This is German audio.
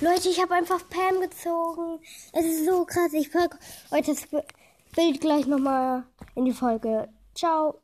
Leute, ich habe einfach Pam gezogen. Es ist so krass. Ich packe euch das Bild gleich nochmal in die Folge. Ciao.